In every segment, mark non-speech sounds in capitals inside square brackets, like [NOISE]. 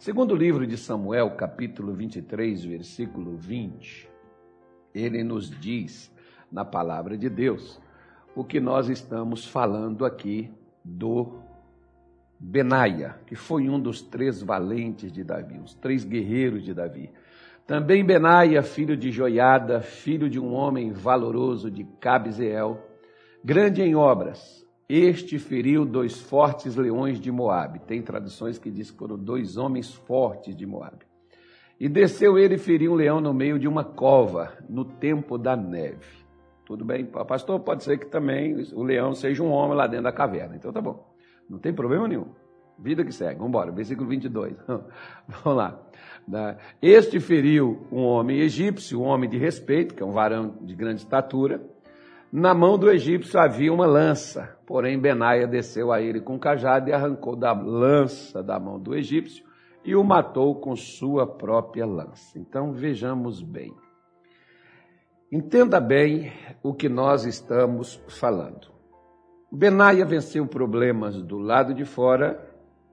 Segundo livro de Samuel, capítulo 23, versículo 20, ele nos diz, na palavra de Deus, o que nós estamos falando aqui do Benaia, que foi um dos três valentes de Davi, os três guerreiros de Davi. Também Benaia, filho de Joiada, filho de um homem valoroso de Cabzeel, grande em obras. Este feriu dois fortes leões de Moabe. Tem traduções que diz que foram dois homens fortes de Moabe. E desceu ele e feriu um leão no meio de uma cova, no tempo da neve. Tudo bem, pastor? Pode ser que também o leão seja um homem lá dentro da caverna. Então tá bom. Não tem problema nenhum. Vida que segue. Vamos embora. Versículo 22. [LAUGHS] Vamos lá. Este feriu um homem egípcio, um homem de respeito, que é um varão de grande estatura. Na mão do egípcio havia uma lança, porém Benaia desceu a ele com cajado e arrancou da lança da mão do egípcio e o matou com sua própria lança. Então vejamos bem. Entenda bem o que nós estamos falando. Benaia venceu problemas do lado de fora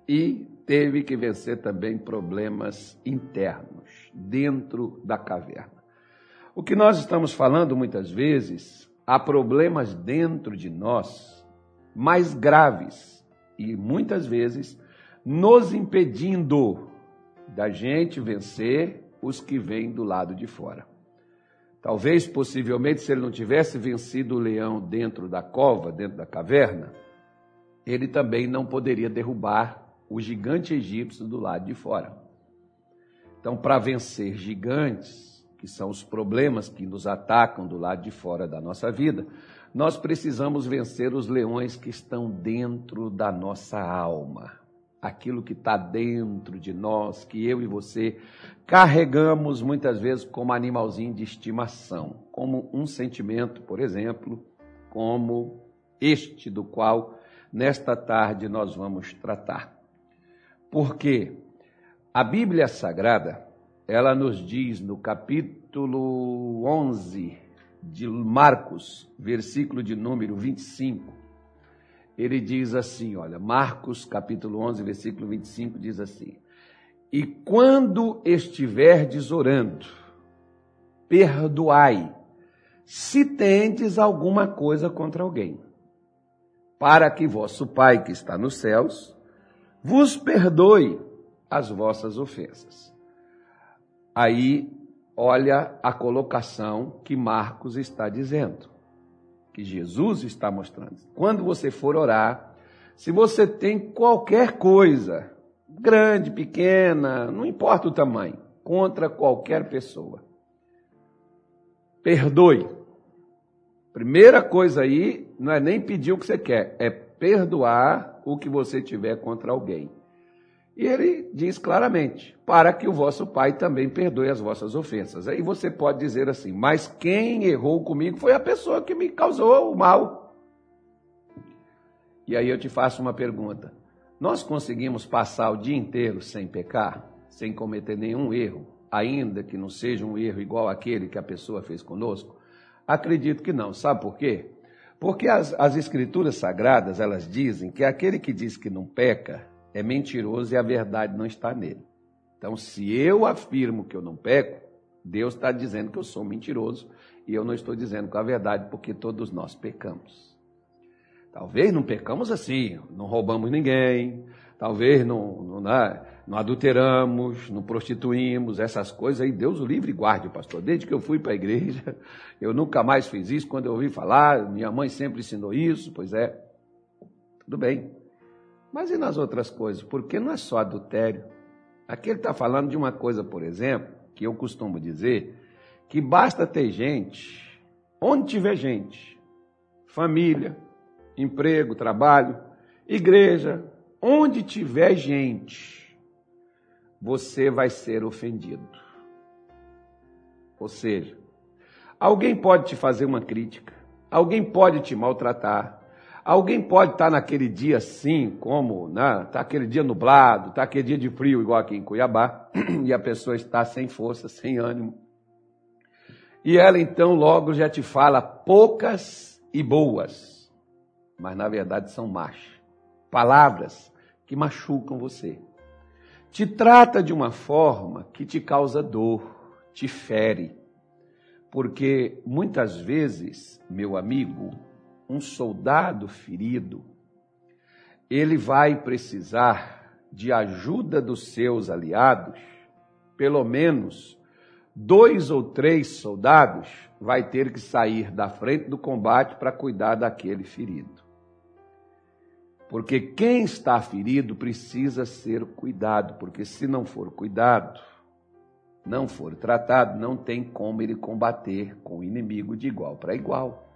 e teve que vencer também problemas internos, dentro da caverna. O que nós estamos falando muitas vezes, há problemas dentro de nós mais graves e muitas vezes nos impedindo da gente vencer os que vêm do lado de fora. Talvez, possivelmente, se ele não tivesse vencido o leão dentro da cova, dentro da caverna, ele também não poderia derrubar o gigante egípcio do lado de fora. Então, para vencer gigantes, que são os problemas que nos atacam do lado de fora da nossa vida, nós precisamos vencer os leões que estão dentro da nossa alma. Aquilo que está dentro de nós, que eu e você carregamos muitas vezes como animalzinho de estimação, como um sentimento, por exemplo, como este do qual nesta tarde nós vamos tratar. Porque a Bíblia Sagrada, ela nos diz no capítulo 11 de Marcos, versículo de número 25, ele diz assim, olha, Marcos capítulo 11, versículo 25 diz assim: "E quando estiverdes orando, perdoai, se tendes alguma coisa contra alguém, para que vosso Pai que está nos céus vos perdoe as vossas ofensas. Aí, olha a colocação que Marcos está dizendo, que Jesus está mostrando. Quando você for orar, se você tem qualquer coisa, grande, pequena, não importa o tamanho, contra qualquer pessoa, perdoe. Primeira coisa aí, não é nem pedir o que você quer, é perdoar o que você tiver contra alguém. E ele diz claramente: para que o vosso Pai também perdoe as vossas ofensas. Aí você pode dizer assim: mas quem errou comigo foi a pessoa que me causou o mal. E aí eu te faço uma pergunta: nós conseguimos passar o dia inteiro sem pecar, sem cometer nenhum erro, ainda que não seja um erro igual aquele que a pessoa fez conosco? Acredito que não. Sabe por quê? Porque as, as escrituras sagradas, elas dizem que aquele que diz que não peca é mentiroso e a verdade não está nele. Então, se eu afirmo que eu não peco, Deus está dizendo que eu sou mentiroso e eu não estou dizendo com a verdade, porque todos nós pecamos. Talvez não pecamos assim, não roubamos ninguém, talvez não, não, né, não adulteramos, não prostituímos, essas coisas aí, Deus o livre e guarde, pastor. Desde que eu fui para a igreja, [LAUGHS] eu nunca mais fiz isso. Quando eu ouvi falar, minha mãe sempre ensinou isso, pois é, tudo bem. Mas e nas outras coisas? Porque não é só adultério. Aqui ele está falando de uma coisa, por exemplo, que eu costumo dizer, que basta ter gente, onde tiver gente, família, emprego, trabalho, igreja, onde tiver gente, você vai ser ofendido. Ou seja, alguém pode te fazer uma crítica, alguém pode te maltratar, alguém pode estar naquele dia assim, como, né? Está aquele dia nublado, está aquele dia de frio, igual aqui em Cuiabá, [CLEARS THROAT] e a pessoa está sem força, sem ânimo. E ela então logo já te fala poucas e boas, mas na verdade são más palavras que machucam você. te trata de uma forma que te causa dor, te fere. Porque muitas vezes, meu amigo, um soldado ferido, ele vai precisar de ajuda dos seus aliados, pelo menos dois ou três soldados vai ter que sair da frente do combate para cuidar daquele ferido. Porque quem está ferido precisa ser cuidado, porque se não for cuidado, não for tratado, não tem como ele combater com o inimigo de igual para igual.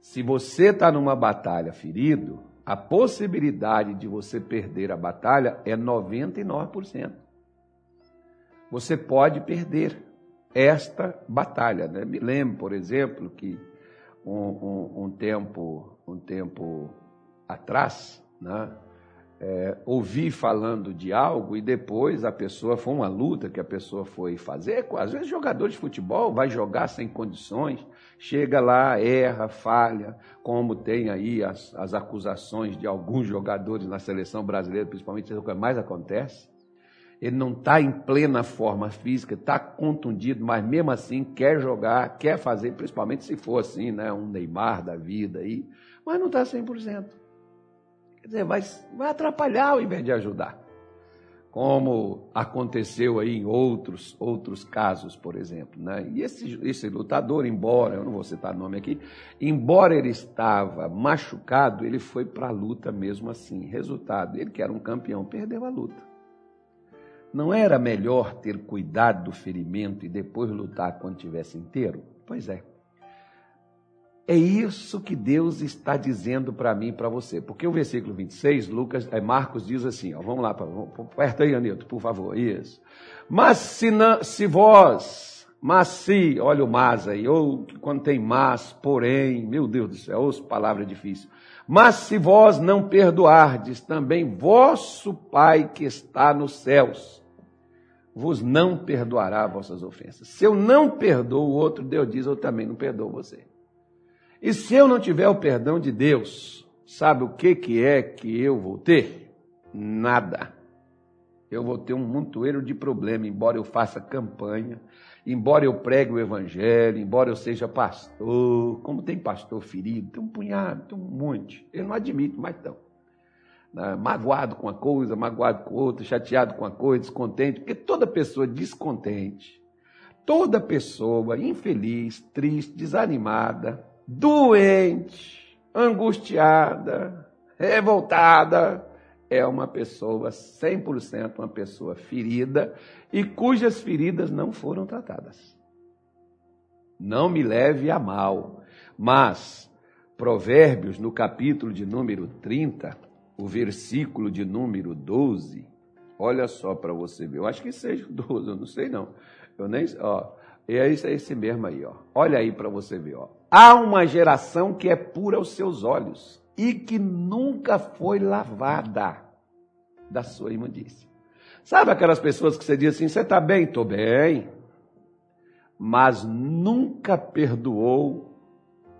Se você está numa batalha ferido, a possibilidade de você perder a batalha é 99%. Você pode perder esta batalha. Né? Me lembro, por exemplo, que um, um, um tempo, um tempo atrás, né? É, ouvi falando de algo e depois a pessoa foi uma luta que a pessoa foi fazer. Às vezes, jogador de futebol vai jogar sem condições, chega lá, erra, falha, como tem aí as, as acusações de alguns jogadores na seleção brasileira, principalmente, é o que mais acontece. Ele não está em plena forma física, está contundido, mas mesmo assim quer jogar, quer fazer, principalmente se for assim, né, um Neymar da vida aí, mas não está 100%. Quer dizer, vai, vai atrapalhar ao invés de ajudar. Como aconteceu aí em outros, outros casos, por exemplo. Né? E esse, esse lutador, embora, eu não vou citar nome aqui, embora ele estava machucado, ele foi para a luta mesmo assim. Resultado, ele que era um campeão, perdeu a luta. Não era melhor ter cuidado do ferimento e depois lutar quando tivesse inteiro? Pois é. É isso que Deus está dizendo para mim e para você. Porque o versículo 26, Lucas, é, Marcos diz assim, ó, vamos lá, aperta aí, Anilton, por favor, isso. Mas se, se vós, mas se, olha o mas aí, ou quando tem mas, porém, meu Deus do céu, ouça palavra difícil. Mas se vós não perdoardes, também vosso Pai que está nos céus vos não perdoará vossas ofensas. Se eu não perdoo o outro, Deus diz, eu também não perdoo você. E se eu não tiver o perdão de Deus, sabe o que, que é que eu vou ter? Nada. Eu vou ter um montoeiro de problema, embora eu faça campanha, embora eu pregue o evangelho, embora eu seja pastor. Como tem pastor ferido, tem um punhado, tem um monte. Eu não admito, mas estão. Né? Magoado com uma coisa, magoado com outra, chateado com uma coisa, descontente, porque toda pessoa descontente, toda pessoa infeliz, triste, desanimada, doente, angustiada, revoltada, é uma pessoa 100% uma pessoa ferida e cujas feridas não foram tratadas. Não me leve a mal, mas Provérbios, no capítulo de número 30, o versículo de número 12, olha só para você ver. Eu acho que seja o 12, eu não sei não. Eu nem, ó, é esse, é esse mesmo aí, ó. Olha aí para você ver, ó. Há uma geração que é pura aos seus olhos e que nunca foi lavada da sua imundícia. Sabe aquelas pessoas que você diz assim: você está bem? Estou bem. Mas nunca perdoou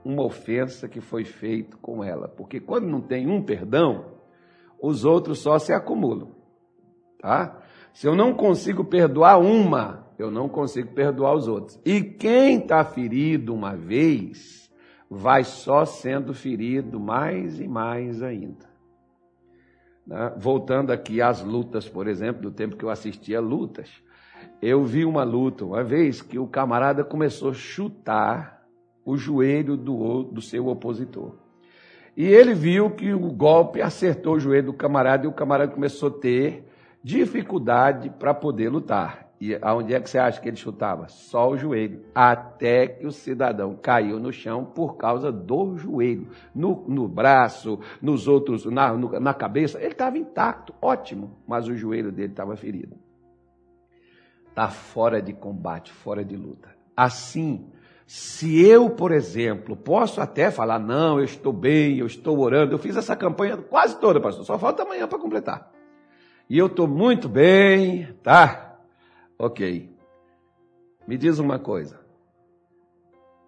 uma ofensa que foi feita com ela. Porque quando não tem um perdão, os outros só se acumulam. Tá? Se eu não consigo perdoar uma, eu não consigo perdoar os outros. E quem está ferido uma vez, vai só sendo ferido mais e mais ainda. Né? Voltando aqui às lutas, por exemplo, do tempo que eu assistia lutas, eu vi uma luta uma vez que o camarada começou a chutar o joelho do, do seu opositor. E ele viu que o golpe acertou o joelho do camarada e o camarada começou a ter dificuldade para poder lutar. E aonde é que você acha que ele chutava? Só o joelho. Até que o cidadão caiu no chão por causa do joelho. No, no braço, nos outros, na, no, na cabeça, ele estava intacto, ótimo, mas o joelho dele estava ferido. Está fora de combate, fora de luta. Assim, se eu, por exemplo, posso até falar, não, eu estou bem, eu estou orando, eu fiz essa campanha quase toda, pastor, só falta amanhã para completar. E eu estou muito bem, tá? Ok. Me diz uma coisa.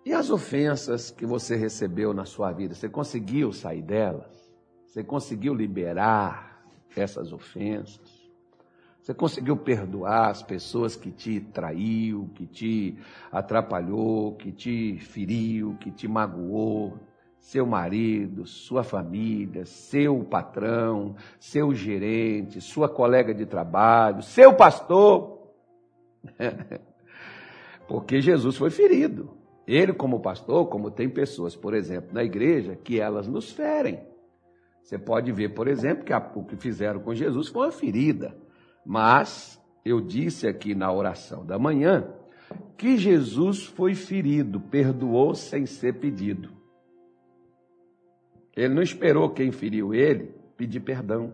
E as ofensas que você recebeu na sua vida? Você conseguiu sair delas? Você conseguiu liberar essas ofensas? Você conseguiu perdoar as pessoas que te traiu, que te atrapalhou, que te feriu, que te magoou, seu marido, sua família, seu patrão, seu gerente, sua colega de trabalho, seu pastor. [LAUGHS] Porque Jesus foi ferido. Ele, como pastor, como tem pessoas, por exemplo, na igreja, que elas nos ferem. Você pode ver, por exemplo, que o que fizeram com Jesus foi uma ferida. Mas eu disse aqui na oração da manhã que Jesus foi ferido, perdoou sem ser pedido. Ele não esperou quem feriu ele pedir perdão.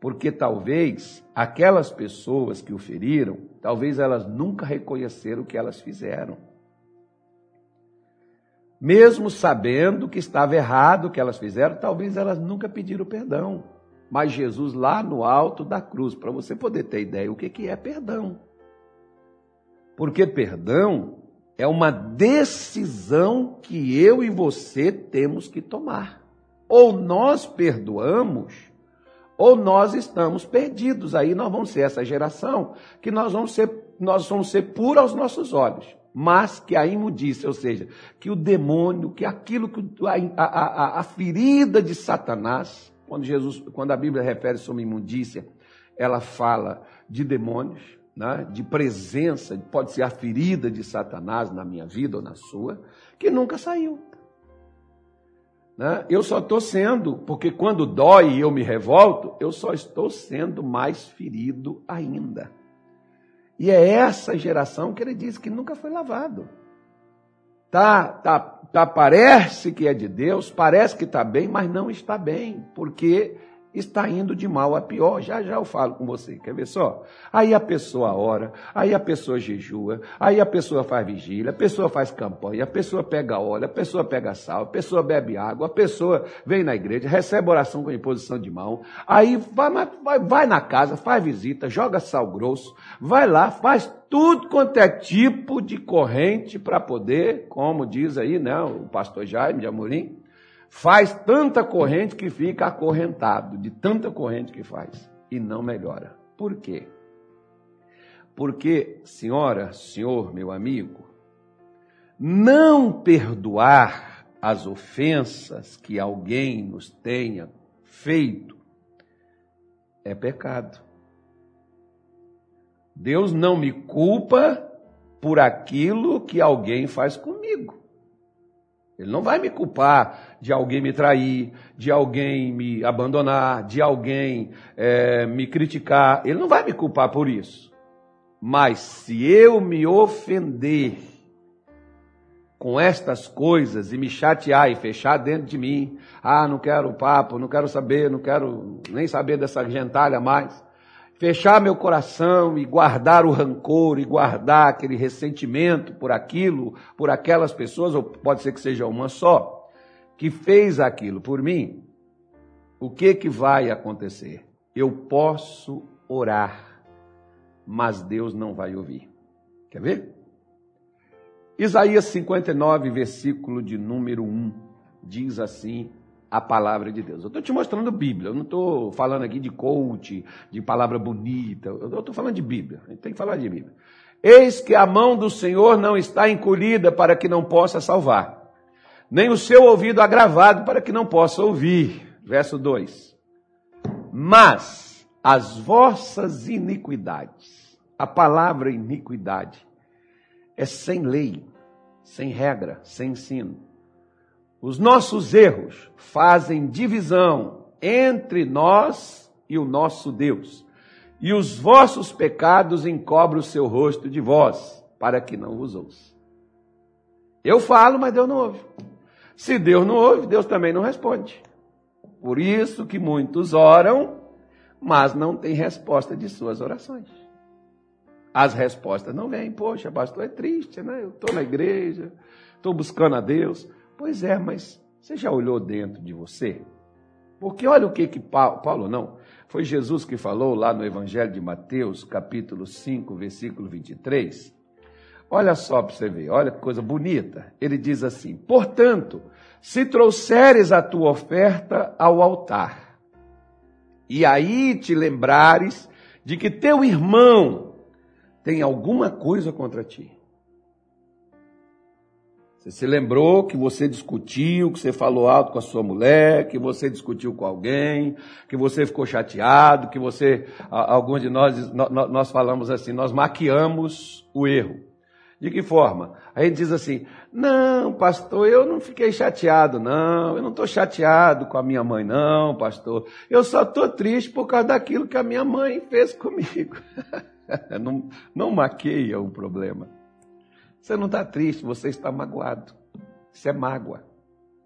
Porque talvez aquelas pessoas que o feriram, talvez elas nunca reconheceram o que elas fizeram. Mesmo sabendo que estava errado o que elas fizeram, talvez elas nunca pediram perdão. Mas Jesus lá no alto da cruz, para você poder ter ideia o que, que é perdão. Porque perdão é uma decisão que eu e você temos que tomar. Ou nós perdoamos, ou nós estamos perdidos. Aí nós vamos ser essa geração que nós vamos ser, nós vamos ser puros aos nossos olhos. Mas que a imundícia, ou seja, que o demônio, que aquilo que a, a, a ferida de Satanás, quando Jesus, quando a Bíblia refere sobre imundícia, ela fala de demônios, né, de presença, pode ser a ferida de Satanás na minha vida ou na sua, que nunca saiu. Né? Eu só estou sendo, porque quando dói e eu me revolto, eu só estou sendo mais ferido ainda. E é essa geração que ele diz que nunca foi lavado. Tá, tá, tá, parece que é de Deus, parece que está bem, mas não está bem, porque está indo de mal a pior. Já já eu falo com você, quer ver só? Aí a pessoa ora, aí a pessoa jejua, aí a pessoa faz vigília, a pessoa faz campanha, a pessoa pega óleo, a pessoa pega sal, a pessoa bebe água, a pessoa vem na igreja, recebe oração com imposição de mão, aí vai, vai, vai na casa, faz visita, joga sal grosso, vai lá, faz tudo quanto é tipo de corrente para poder, como diz aí, né, o pastor Jaime de Amorim, faz tanta corrente que fica acorrentado, de tanta corrente que faz, e não melhora. Por quê? Porque, senhora, senhor, meu amigo, não perdoar as ofensas que alguém nos tenha feito é pecado. Deus não me culpa por aquilo que alguém faz comigo. Ele não vai me culpar de alguém me trair, de alguém me abandonar, de alguém é, me criticar. Ele não vai me culpar por isso. Mas se eu me ofender com estas coisas e me chatear e fechar dentro de mim, ah, não quero papo, não quero saber, não quero nem saber dessa gentalha mais fechar meu coração e guardar o rancor e guardar aquele ressentimento por aquilo, por aquelas pessoas, ou pode ser que seja uma só, que fez aquilo por mim, o que que vai acontecer? Eu posso orar, mas Deus não vai ouvir. Quer ver? Isaías 59, versículo de número 1, diz assim a palavra de Deus. Eu estou te mostrando Bíblia, eu não estou falando aqui de coach, de palavra bonita, eu estou falando de Bíblia, a gente tem que falar de Bíblia. Eis que a mão do Senhor não está encolhida para que não possa salvar, nem o seu ouvido agravado para que não possa ouvir. Verso 2. Mas as vossas iniquidades, a palavra iniquidade, é sem lei, sem regra, sem ensino os nossos erros fazem divisão entre nós e o nosso Deus. E os vossos pecados encobrem o seu rosto de vós, para que não vos ouça. Eu falo, mas Deus não ouve. Se Deus não ouve, Deus também não responde. Por isso que muitos oram, mas não têm resposta de suas orações. As respostas não vêm. Poxa, pastor, é triste, né? Eu estou na igreja, estou buscando a Deus. Pois é, mas você já olhou dentro de você? Porque olha o que que Paulo, Paulo não, foi Jesus que falou lá no Evangelho de Mateus, capítulo 5, versículo 23. Olha só para você ver, olha que coisa bonita. Ele diz assim: Portanto, se trouxeres a tua oferta ao altar, e aí te lembrares de que teu irmão tem alguma coisa contra ti. Você se lembrou que você discutiu, que você falou alto com a sua mulher, que você discutiu com alguém, que você ficou chateado, que você, alguns de nós, nós falamos assim, nós maquiamos o erro. De que forma? A gente diz assim: não, pastor, eu não fiquei chateado, não. Eu não estou chateado com a minha mãe, não, pastor. Eu só estou triste por causa daquilo que a minha mãe fez comigo. [LAUGHS] não, não maqueia o problema. Você não está triste, você está magoado. Isso é mágoa.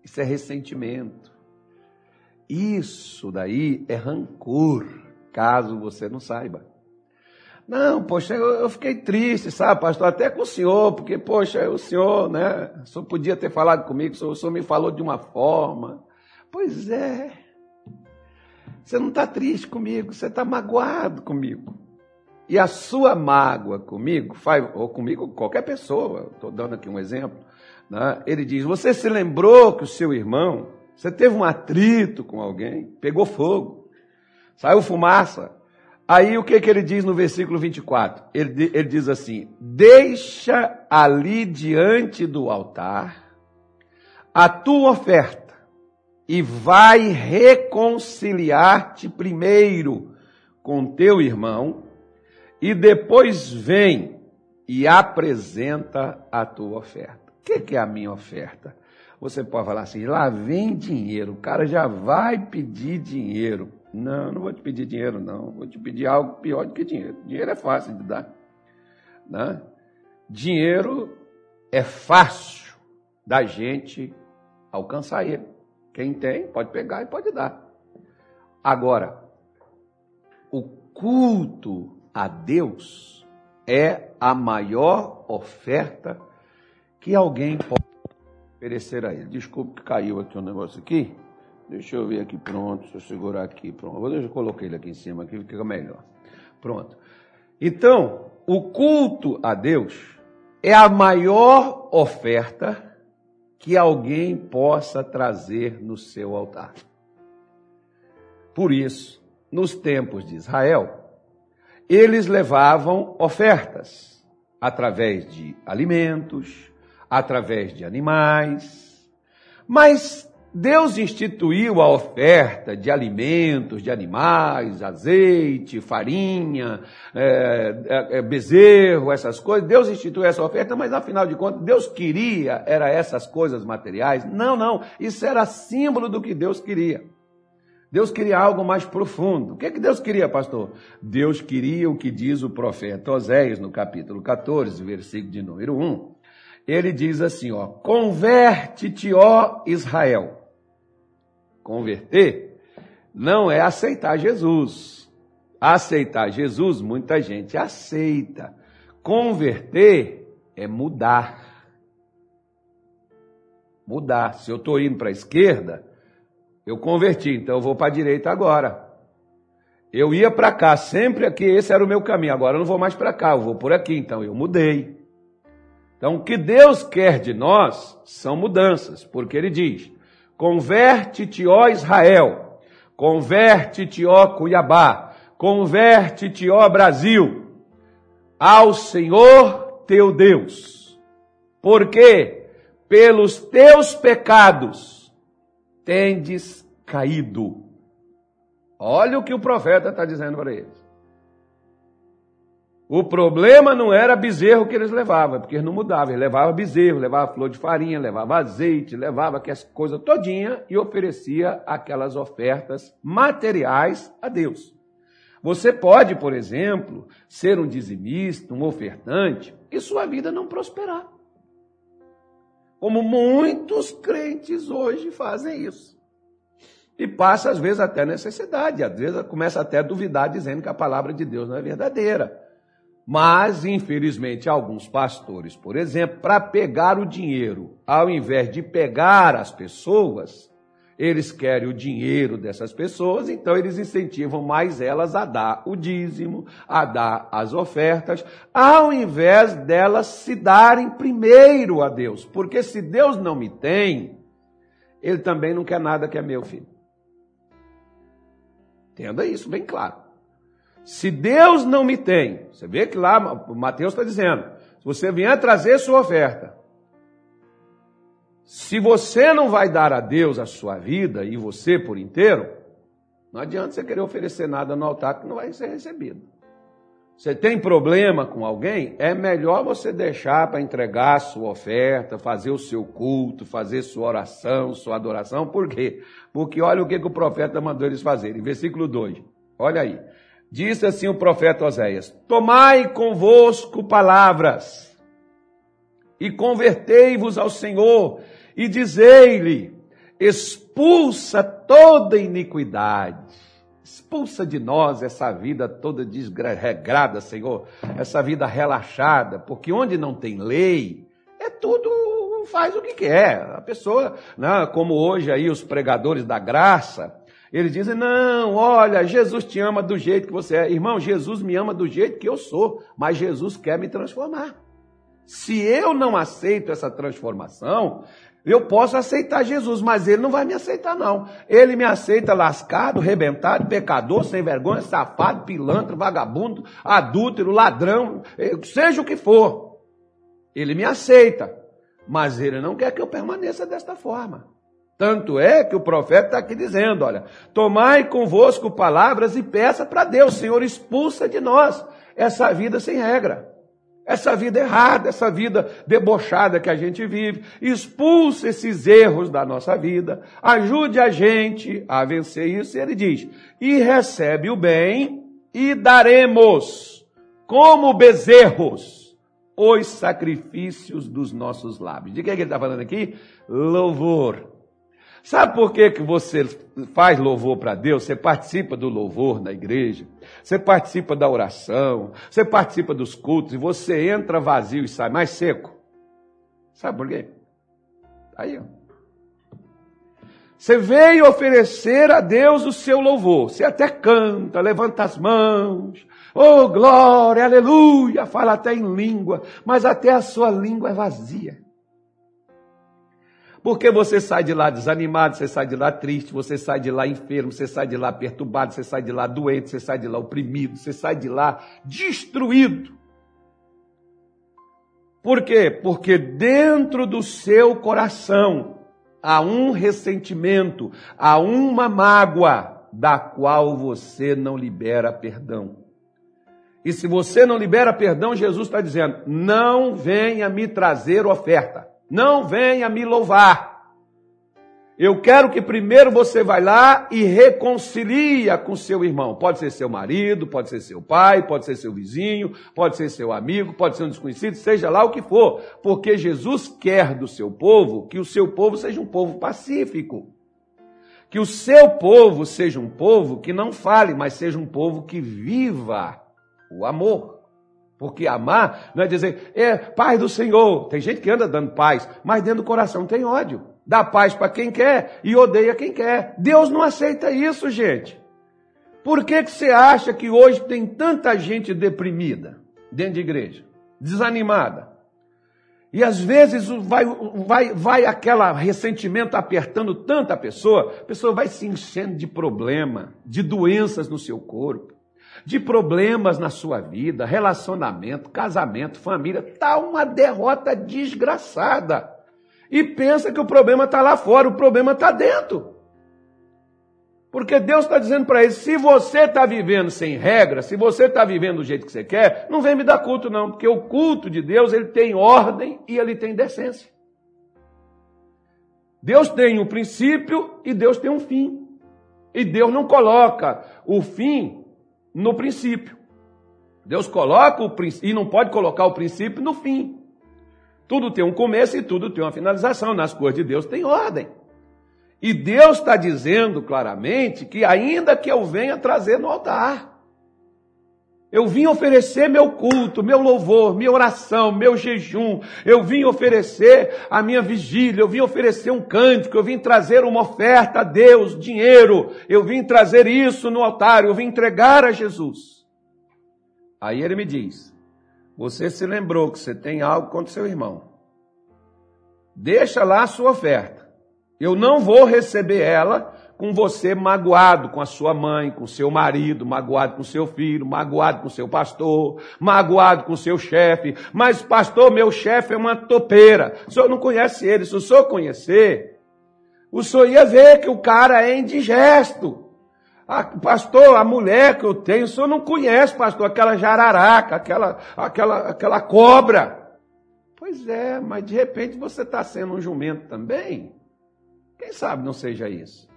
Isso é ressentimento. Isso daí é rancor, caso você não saiba. Não, poxa, eu, eu, fiquei triste, sabe, pastor, até com o senhor, porque, poxa, o senhor, né, o senhor podia ter falado comigo, o senhor, o senhor me falou de uma forma. Pois é. Você não está triste comigo, você está magoado comigo. E a sua mágoa comigo, ou comigo, qualquer pessoa, estou dando aqui um exemplo, né, ele diz: Você se lembrou que o seu irmão, você teve um atrito com alguém, pegou fogo, saiu fumaça, Aí o que, que ele diz no versículo 24? Ele, ele diz assim: Deixa ali diante do altar a tua oferta e vai reconciliar-te primeiro com teu irmão e depois vem e apresenta a tua oferta. O que, que é a minha oferta? Você pode falar assim: lá vem dinheiro, o cara já vai pedir dinheiro. Não, não vou te pedir dinheiro, não. Vou te pedir algo pior do que dinheiro. Dinheiro é fácil de dar. Né? Dinheiro é fácil da gente alcançar ele. Quem tem, pode pegar e pode dar. Agora, o culto a Deus é a maior oferta que alguém pode oferecer a ele. Desculpe que caiu aqui um negócio aqui. Deixa eu ver aqui, pronto, deixa eu segurar aqui, pronto. Vou eu coloquei ele aqui em cima, aqui fica melhor. Pronto. Então, o culto a Deus é a maior oferta que alguém possa trazer no seu altar. Por isso, nos tempos de Israel, eles levavam ofertas através de alimentos, através de animais, mas Deus instituiu a oferta de alimentos, de animais, azeite, farinha, é, é, é, bezerro, essas coisas. Deus instituiu essa oferta, mas afinal de contas, Deus queria, era essas coisas materiais? Não, não. Isso era símbolo do que Deus queria. Deus queria algo mais profundo. O que, é que Deus queria, pastor? Deus queria o que diz o profeta Oséias no capítulo 14, versículo de número 1. Ele diz assim, ó, converte-te, ó Israel Converter não é aceitar Jesus. Aceitar Jesus, muita gente aceita. Converter é mudar. Mudar. Se eu estou indo para a esquerda, eu converti, então eu vou para a direita agora. Eu ia para cá, sempre aqui, esse era o meu caminho. Agora eu não vou mais para cá, eu vou por aqui, então eu mudei. Então, o que Deus quer de nós são mudanças, porque Ele diz: Converte-te, ó Israel, converte-te, ó Cuiabá, converte-te, ó Brasil, ao Senhor teu Deus, porque pelos teus pecados tendes caído. Olha o que o profeta está dizendo para eles. O problema não era bezerro que eles levavam, porque eles não mudavam. Eles levavam bezerro, levavam flor de farinha, levavam azeite, levavam aquelas coisas todinha e oferecia aquelas ofertas materiais a Deus. Você pode, por exemplo, ser um dizimista, um ofertante, e sua vida não prosperar. Como muitos crentes hoje fazem isso. E passa, às vezes, até necessidade. Às vezes, começa até a duvidar, dizendo que a palavra de Deus não é verdadeira. Mas, infelizmente, alguns pastores, por exemplo, para pegar o dinheiro, ao invés de pegar as pessoas, eles querem o dinheiro dessas pessoas, então eles incentivam mais elas a dar o dízimo, a dar as ofertas, ao invés delas se darem primeiro a Deus. Porque se Deus não me tem, Ele também não quer nada que é meu filho. Entenda isso bem claro. Se Deus não me tem, você vê que lá Mateus está dizendo, se você vier trazer sua oferta, se você não vai dar a Deus a sua vida e você por inteiro, não adianta você querer oferecer nada no altar que não vai ser recebido. Você tem problema com alguém? É melhor você deixar para entregar sua oferta, fazer o seu culto, fazer sua oração, sua adoração. Por quê? Porque olha o que, que o profeta mandou eles fazerem. Versículo 2. Olha aí. Disse assim o profeta Oséias: Tomai convosco palavras e convertei-vos ao Senhor e dizei-lhe: expulsa toda iniquidade. Expulsa de nós essa vida toda desregrada, Senhor, essa vida relaxada, porque onde não tem lei, é tudo faz o que quer. A pessoa, né, como hoje aí os pregadores da graça, eles dizem: não, olha, Jesus te ama do jeito que você é. Irmão, Jesus me ama do jeito que eu sou, mas Jesus quer me transformar. Se eu não aceito essa transformação, eu posso aceitar Jesus, mas ele não vai me aceitar, não. Ele me aceita lascado, rebentado, pecador, sem vergonha, safado, pilantra, vagabundo, adúltero, ladrão, eh, seja o que for. Ele me aceita, mas ele não quer que eu permaneça desta forma. Tanto é que o profeta está aqui dizendo: olha, tomai convosco palavras e peça para Deus, Senhor, expulsa de nós essa vida sem regra. Essa vida errada, essa vida debochada que a gente vive, expulse esses erros da nossa vida, ajude a gente a vencer isso. E ele diz: e recebe o bem e daremos, como bezerros, os sacrifícios dos nossos lábios. De que, é que ele está falando aqui? Louvor. Sabe por que, que você faz louvor para Deus? Você participa do louvor na igreja, você participa da oração, você participa dos cultos e você entra vazio e sai mais seco. Sabe por quê? Aí, ó. Você veio oferecer a Deus o seu louvor. Você até canta, levanta as mãos. Oh, glória, aleluia, fala até em língua, mas até a sua língua é vazia. Porque você sai de lá desanimado, você sai de lá triste, você sai de lá enfermo, você sai de lá perturbado, você sai de lá doente, você sai de lá oprimido, você sai de lá destruído. Por quê? Porque dentro do seu coração há um ressentimento, há uma mágoa da qual você não libera perdão. E se você não libera perdão, Jesus está dizendo: não venha me trazer oferta. Não venha me louvar. Eu quero que primeiro você vá lá e reconcilia com seu irmão. Pode ser seu marido, pode ser seu pai, pode ser seu vizinho, pode ser seu amigo, pode ser um desconhecido, seja lá o que for. Porque Jesus quer do seu povo que o seu povo seja um povo pacífico. Que o seu povo seja um povo que não fale, mas seja um povo que viva o amor. Porque amar não é dizer, é paz do Senhor. Tem gente que anda dando paz, mas dentro do coração tem ódio. Dá paz para quem quer e odeia quem quer. Deus não aceita isso, gente. Por que, que você acha que hoje tem tanta gente deprimida dentro de igreja? Desanimada. E às vezes vai, vai, vai aquele ressentimento apertando tanta pessoa, a pessoa vai se enchendo de problema, de doenças no seu corpo de problemas na sua vida, relacionamento, casamento, família, está uma derrota desgraçada. E pensa que o problema está lá fora, o problema está dentro. Porque Deus está dizendo para ele: se você está vivendo sem regra, se você está vivendo do jeito que você quer, não vem me dar culto, não, porque o culto de Deus ele tem ordem e ele tem decência. Deus tem um princípio e Deus tem um fim. E Deus não coloca o fim no princípio. Deus coloca o princípio, e não pode colocar o princípio no fim. Tudo tem um começo e tudo tem uma finalização. Nas coisas de Deus tem ordem. E Deus está dizendo claramente que ainda que eu venha trazer no altar, eu vim oferecer meu culto, meu louvor, minha oração, meu jejum. Eu vim oferecer a minha vigília, eu vim oferecer um cântico, eu vim trazer uma oferta a Deus, dinheiro. Eu vim trazer isso no altar, eu vim entregar a Jesus. Aí ele me diz: Você se lembrou que você tem algo contra seu irmão. Deixa lá a sua oferta Eu não vou receber ela com você magoado com a sua mãe, com seu marido, magoado com seu filho, magoado com seu pastor, magoado com seu chefe. Mas, pastor, meu chefe é uma topeira. O senhor não conhece ele. Se o senhor conhecer, o senhor ia ver que o cara é indigesto. Pastor, a mulher que eu tenho, o senhor não conhece, pastor, aquela jararaca, aquela, aquela, aquela cobra. Pois é, mas de repente você está sendo um jumento também. Quem sabe não seja isso?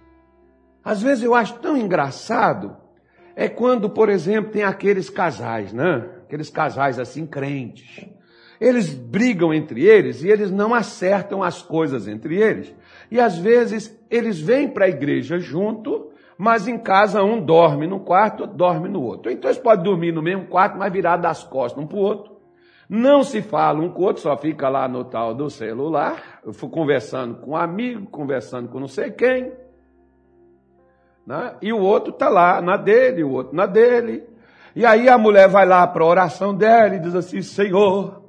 Às vezes eu acho tão engraçado é quando, por exemplo, tem aqueles casais, né? Aqueles casais assim crentes. Eles brigam entre eles e eles não acertam as coisas entre eles. E às vezes eles vêm para a igreja junto, mas em casa um dorme no quarto, outro dorme no outro. Então eles podem dormir no mesmo quarto, mas virar das costas um para o outro. Não se fala um com o outro, só fica lá no tal do celular. Conversando com um amigo, conversando com não sei quem. Né? E o outro está lá na dele, o outro na dele. E aí a mulher vai lá para a oração dela e diz assim: Senhor,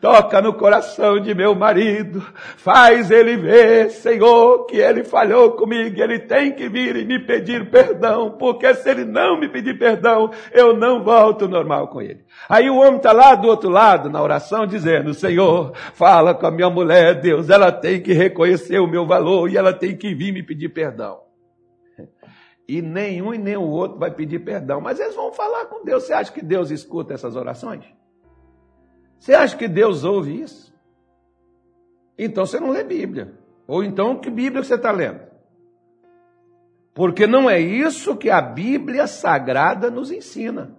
toca no coração de meu marido, faz ele ver, Senhor, que ele falhou comigo, ele tem que vir e me pedir perdão, porque se ele não me pedir perdão, eu não volto normal com ele. Aí o homem está lá do outro lado, na oração, dizendo, Senhor, fala com a minha mulher, Deus, ela tem que reconhecer o meu valor e ela tem que vir me pedir perdão e nenhum e nem o outro vai pedir perdão. Mas eles vão falar com Deus. Você acha que Deus escuta essas orações? Você acha que Deus ouve isso? Então você não lê Bíblia. Ou então que Bíblia você está lendo? Porque não é isso que a Bíblia Sagrada nos ensina.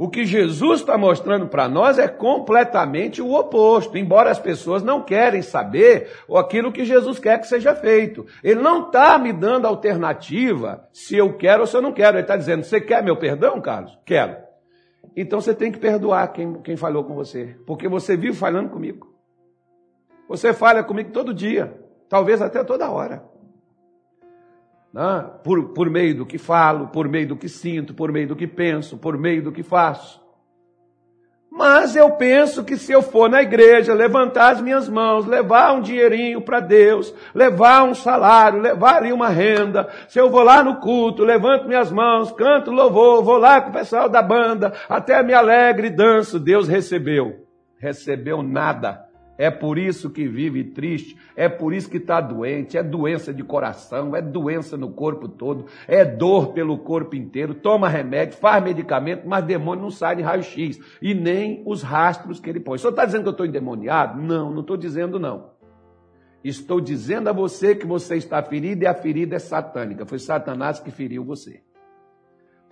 O que Jesus está mostrando para nós é completamente o oposto, embora as pessoas não querem saber aquilo que Jesus quer que seja feito. Ele não está me dando alternativa se eu quero ou se eu não quero. Ele está dizendo: Você quer meu perdão, Carlos? Quero. Então você tem que perdoar quem, quem falhou com você, porque você vive falhando comigo. Você falha comigo todo dia, talvez até toda hora né? por, por meio do que falo, por meio do que sinto, por meio do que penso, por meio do que faço. Mas eu penso que se eu for na igreja, levantar as minhas mãos, levar um dinheirinho para Deus, levar um salário, levar ali uma renda, se eu vou lá no culto, levanto minhas mãos, canto louvor, vou lá com o pessoal da banda, até me alegre e danço, Deus recebeu. Recebeu nada é por isso que vive triste, é por isso que está doente, é doença de coração, é doença no corpo todo, é dor pelo corpo inteiro, toma remédio, faz medicamento, mas demônio não sai de raio-x, e nem os rastros que ele põe. O senhor está dizendo que eu estou endemoniado? Não, não estou dizendo não. Estou dizendo a você que você está ferido e a ferida é satânica. Foi Satanás que feriu você.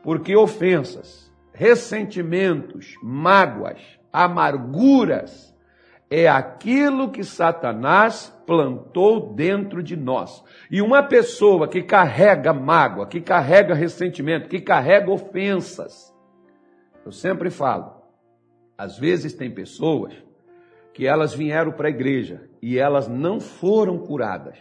Porque ofensas, ressentimentos, mágoas, amarguras, é aquilo que Satanás plantou dentro de nós. E uma pessoa que carrega mágoa, que carrega ressentimento, que carrega ofensas, eu sempre falo, às vezes tem pessoas que elas vieram para a igreja e elas não foram curadas.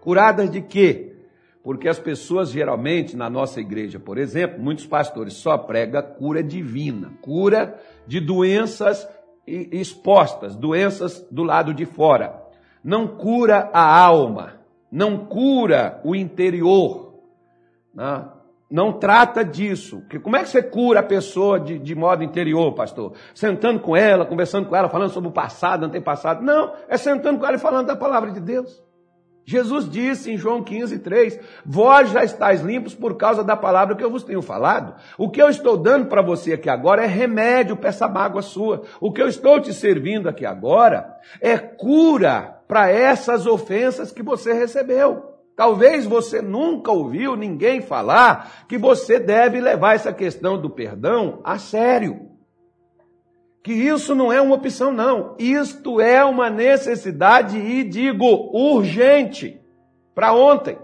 Curadas de quê? Porque as pessoas geralmente na nossa igreja, por exemplo, muitos pastores só pregam cura divina, cura de doenças expostas, doenças do lado de fora. Não cura a alma, não cura o interior. Não, né? não trata disso. Como é que você cura a pessoa de, de modo interior, pastor? Sentando com ela, conversando com ela, falando sobre o passado, antepassado. Não, é sentando com ela e falando da palavra de Deus. Jesus disse em João 15, 3: Vós já estáis limpos por causa da palavra que eu vos tenho falado. O que eu estou dando para você aqui agora é remédio para essa mágoa sua. O que eu estou te servindo aqui agora é cura para essas ofensas que você recebeu. Talvez você nunca ouviu ninguém falar que você deve levar essa questão do perdão a sério que isso não é uma opção, não. Isto é uma necessidade e digo urgente para ontem.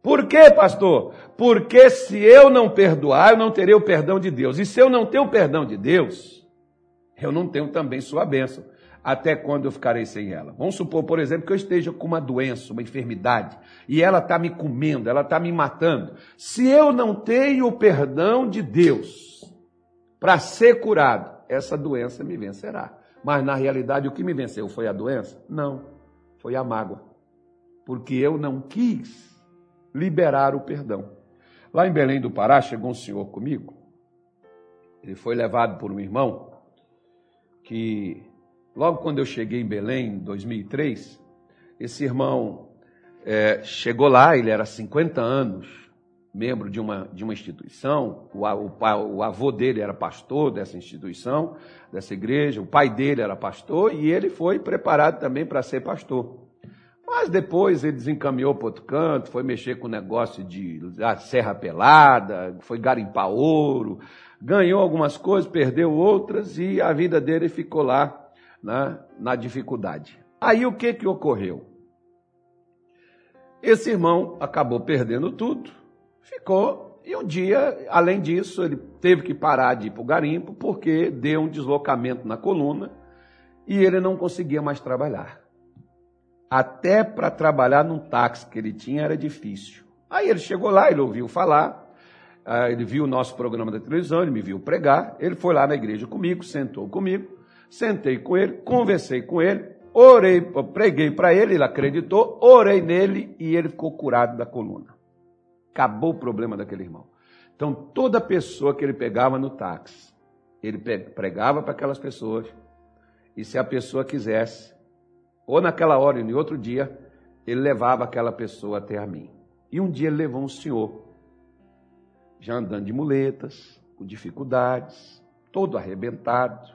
Por quê, pastor? Porque se eu não perdoar, eu não terei o perdão de Deus. E se eu não tenho o perdão de Deus, eu não tenho também sua bênção. Até quando eu ficarei sem ela? Vamos supor, por exemplo, que eu esteja com uma doença, uma enfermidade, e ela está me comendo, ela está me matando. Se eu não tenho o perdão de Deus para ser curado, essa doença me vencerá. Mas na realidade, o que me venceu foi a doença? Não, foi a mágoa. porque eu não quis liberar o perdão. Lá em Belém do Pará chegou um senhor comigo, ele foi levado por um irmão que, logo quando eu cheguei em Belém, em 2003, esse irmão é, chegou lá, ele era 50 anos, membro de uma, de uma instituição, o, o, o, avô dele era pastor dessa instituição, dessa igreja, o pai dele era pastor e ele foi preparado também para ser pastor. Mas depois ele desencaminhou para outro canto, foi mexer com o negócio de serra pelada, foi garimpar ouro, ganhou algumas coisas, perdeu outras e a vida dele ficou lá né, na dificuldade. Aí o que, que ocorreu? Esse irmão acabou perdendo tudo, Ficou. E um dia, além disso, ele teve que parar de ir para o garimpo porque deu um deslocamento na coluna e ele não conseguia mais trabalhar. Até para trabalhar num táxi que ele tinha era difícil. Aí ele chegou lá, ele ouviu falar, ah, ele viu o nosso programa da televisão, ele me viu pregar, ele foi lá na igreja comigo, sentou comigo, sentei com ele, conversei com ele, orei, preguei para ele, ele acreditou, orei nele e ele ficou curado da coluna. Acabou o problema daquele irmão. Então, toda pessoa que ele pegava no táxi, ele pregava para aquelas pessoas, e se a pessoa quisesse, ou naquela hora ou em outro dia, ele levava aquela pessoa até a mim. E um dia ele levou um senhor, já andando de muletas, com dificuldades, todo arrebentado,